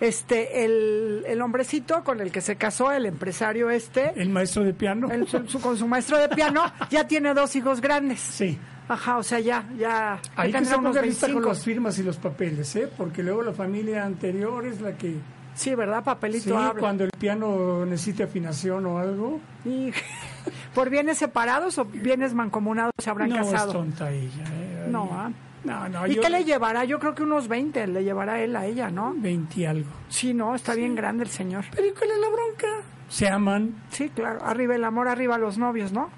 este, el, el hombrecito con el que se casó, el empresario este, El maestro de piano. el- su- con su maestro de piano, ya tiene dos hijos grandes. Sí. Ajá, o sea, ya, ya. Ahí que se ponga lista con 25. las firmas y los papeles, ¿eh? Porque luego la familia anterior es la que... Sí, ¿verdad? Papelito Sí, habla. cuando el piano necesita afinación o algo, Y- ¿Por bienes separados o bienes mancomunados se habrán no casado? es tonta ella. ¿eh? No, ¿ah? No, no, ¿Y yo- qué le llevará? Yo creo que unos 20 le llevará él a ella, ¿no? 20 y algo. Sí, no, está bien grande el señor. Pero ¿y cuál es la bronca? Se aman, Sí, claro. Arriba el amor, arriba los novios, ¿no?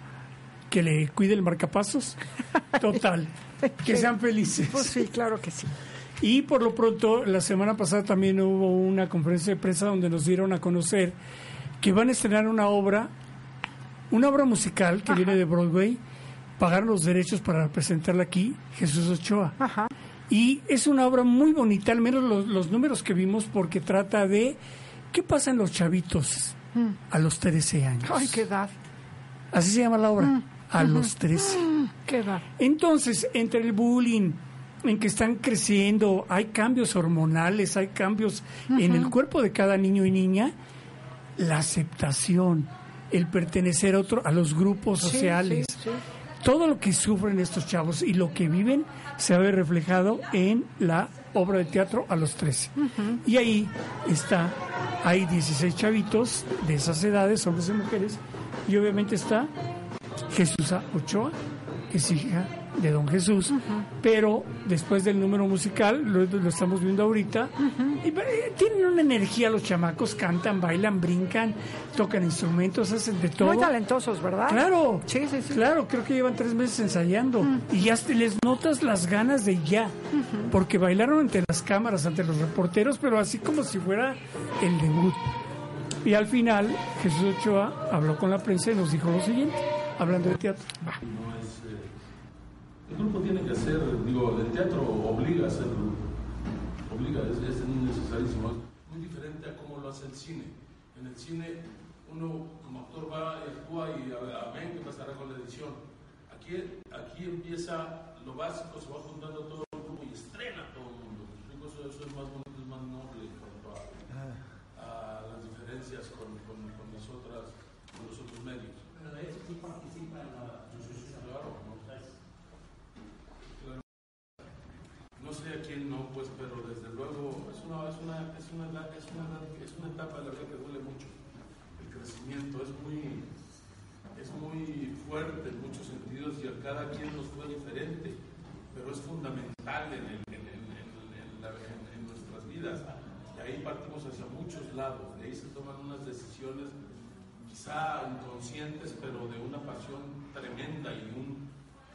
que le cuide el marcapasos. Total. que sean felices. Pues sí, claro que sí. Y por lo pronto, la semana pasada también hubo una conferencia de prensa donde nos dieron a conocer que van a estrenar una obra, una obra musical que viene de Broadway, pagaron los derechos para presentarla aquí, Jesús Ochoa. Ajá. Y es una obra muy bonita, al menos los, los números que vimos, porque trata de qué pasa en los chavitos a los 13 años. Ay, qué edad. Así se llama la obra, a los 13. Qué edad. Entonces, entre el bullying, en que están creciendo, hay cambios hormonales, hay cambios en el cuerpo de cada niño y niña, la aceptación, el pertenecer a, otro, a los grupos sociales, sí, sí. todo lo que sufren estos chavos y lo que viven se ve reflejado en la obra de teatro a los 13. Y ahí está, hay 16 chavitos de esas edades, hombres y mujeres, y obviamente está Jesús Ochoa, que es hija de don Jesús, pero después del número musical, lo, lo estamos viendo ahorita, y, eh, tienen una energía los chamacos, cantan, bailan, brincan, tocan instrumentos, hacen de todo. Muy talentosos, ¿verdad? Claro, Sí, sí, sí. claro, creo que llevan tres meses ensayando y ya te les notas las ganas de ya, porque bailaron ante las cámaras, ante los reporteros, pero así como si fuera el debut. Y al final Jesús Ochoa habló con la prensa y nos dijo lo siguiente, hablando de teatro. El grupo tiene que ser, digo, el teatro obliga a ser grupo, obliga, es, es necesarísimo, es muy diferente a cómo lo hace el cine. En el cine uno como actor va y actúa y a ver, a ver qué pasará con la edición. Aquí, aquí empieza lo básico, se va juntando todo el grupo y estrena todo el mundo. Eso, eso es más bonito, es más noble en cuanto a, a las diferencias con, con, con las otras, con los otros medios. Claro, ¿no? No a quién no, pues, pero desde luego es una, es una, es una, es una, es una etapa de la vida que duele mucho. El crecimiento es muy, es muy fuerte en muchos sentidos y a cada quien nos fue diferente, pero es fundamental en, en, en, en nuestras vidas. Y ahí partimos hacia muchos lados, de ahí se toman unas decisiones quizá inconscientes, pero de una pasión tremenda y un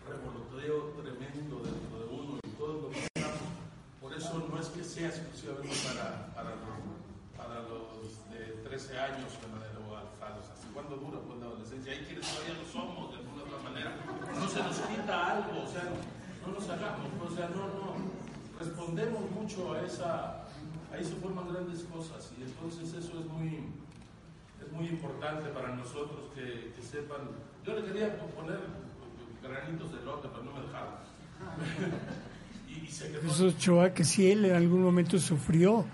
revoloteo tremendo dentro de uno y todo lo que no es que sea exclusivamente para, para, los, para los de 13 años o hasta los hasta cuándo dura pues, la adolescencia. Hay quienes todavía lo somos de alguna otra manera. No se nos quita algo, o sea, no nos hagamos, o sea, no, no. Respondemos mucho a esa, ahí se forman grandes cosas y entonces eso es muy, es muy importante para nosotros que, que sepan. Yo le quería poner granitos de lote, pero no me dejaron. Jesús Ochoa, que si él en algún momento sufrió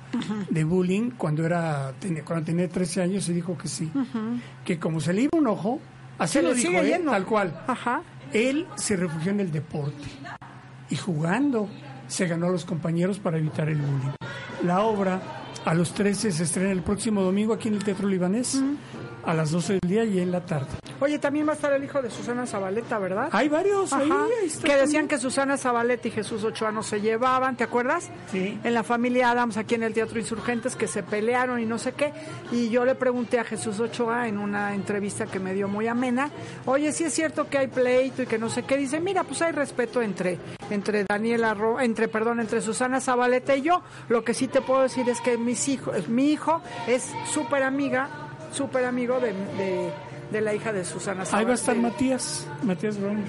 de bullying cuando era tenía- cuando tenía 13 años, se dijo que sí. Que como se le iba un ojo, así Se lo dijo, yendo. tal cual. Ajá. Él se refugió en el deporte y jugando se ganó a los compañeros para evitar el bullying. La obra a los 13 se estrena el próximo domingo aquí en el Teatro Libanés a las 12 del día y en la tarde. Oye, también va a estar el hijo de Susana Zabaleta, ¿verdad? Hay varios ahí, Ajá, ahí está que decían también. que Susana Zabaleta y Jesús Ochoa no se llevaban, ¿te acuerdas? Sí. En la familia Adams, aquí en el Teatro Insurgentes, que se pelearon y no sé qué. Y yo le pregunté a Jesús Ochoa en una entrevista que me dio muy amena, oye, si es cierto que hay pleito y que no sé qué. Dice, mira, pues hay respeto entre, entre Daniela, Ro- entre, perdón, entre Susana Zabaleta y yo. Lo que sí te puedo decir es que mis hijos, mi hijo es súper amiga, súper amigo de, de, de la hija de Susana Zabaleta. Ahí va a estar Matías, Matías Browner.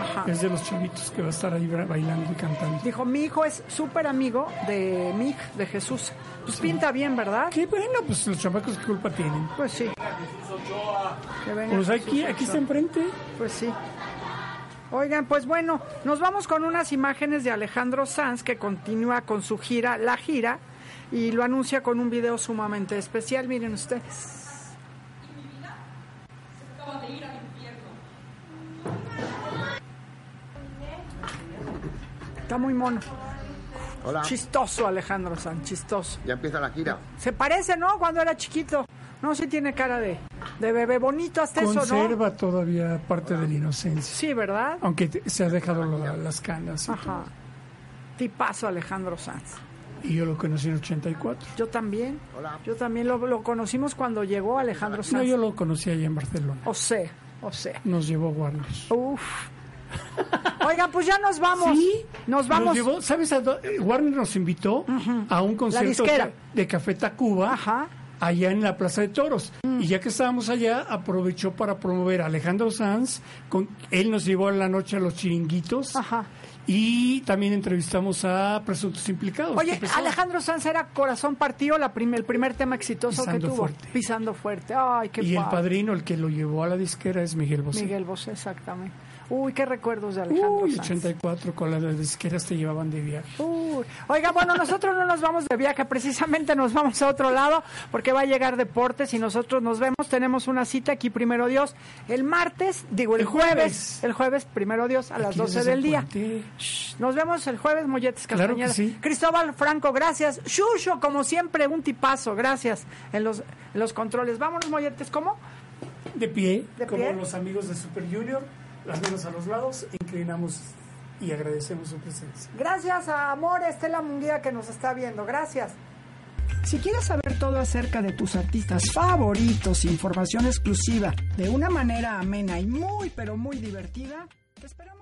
Ajá. Es de los chavitos que va a estar ahí bailando y cantando. Dijo, mi hijo es súper amigo de mi hija, de Jesús. Pues pinta bien, ¿verdad? Qué bueno, pues los chamacos qué culpa tienen. Pues sí. Que venga Pues Jesús aquí, aquí está enfrente. Pues sí. Oigan, pues bueno, nos vamos con unas imágenes de Alejandro Sanz que continúa con su gira, la gira, y lo anuncia con un video sumamente especial. Miren ustedes. Está muy mono. Hola, Chistoso Alejandro Sanz, chistoso. ya empieza la gira. Se parece, ¿no? Cuando era chiquito. No, sí tiene cara de, de bebé bonito hasta eso, ¿no? Conserva todavía parte de la inocencia. Sí, ¿verdad? Aunque te- se ha dejado la- las canas. Ajá. Tipazo Alejandro Sanz. Y yo lo conocí en 84. Yo también. Hola. Yo también lo, lo conocimos cuando llegó Alejandro No, Sanz. yo lo conocí allá en Barcelona. O sea, o sea. Nos llevó Warner. Uf. Oigan, pues ya nos vamos. Sí, Nos vamos. Nos llevó, ¿sabes? Warner nos invitó a un concierto de, de Café Tacuba Ajá. allá en la Plaza de Toros. Y ya que estábamos allá, aprovechó para promover a Alejandro Sanz. Con, él nos llevó a la noche a los chiringuitos. Ajá. Y también entrevistamos a presuntos implicados. Oye, Alejandro Sanz era Corazón Partido, la prim- el primer tema exitoso Pisando que tuvo. fuerte. Pisando fuerte. Ay, qué Y el padrino, el que lo llevó a la disquera, es Miguel Bosé. Miguel Bosé, exactamente. Uy, qué recuerdos de Alejandro Uy, Sanz. 84 con las disqueras te llevaban de viaje. Uy. Oiga, bueno, nosotros no nos vamos de viaje, precisamente nos vamos a otro lado porque va a llegar deportes y nosotros nos vemos. Tenemos una cita aquí, primero Dios, el martes, digo el, El jueves. jueves. el jueves, primero Dios, a las Aquí 12 desde del el día. Shh, Nos vemos el jueves, Molletes Claro que Castañeda. sí. Cristóbal Franco, gracias. Shusho, como siempre, un tipazo, gracias en los, en los controles. Vámonos, Molletes, ¿cómo? De pie, ¿De como pie? los amigos de Super Junior, las manos a los lados, inclinamos y agradecemos su presencia. Gracias a Amor Estela Munguía que nos está viendo. Gracias. Si quieres saber todo acerca de tus artistas favoritos, información exclusiva, de una manera amena y muy, pero muy divertida, te esperamos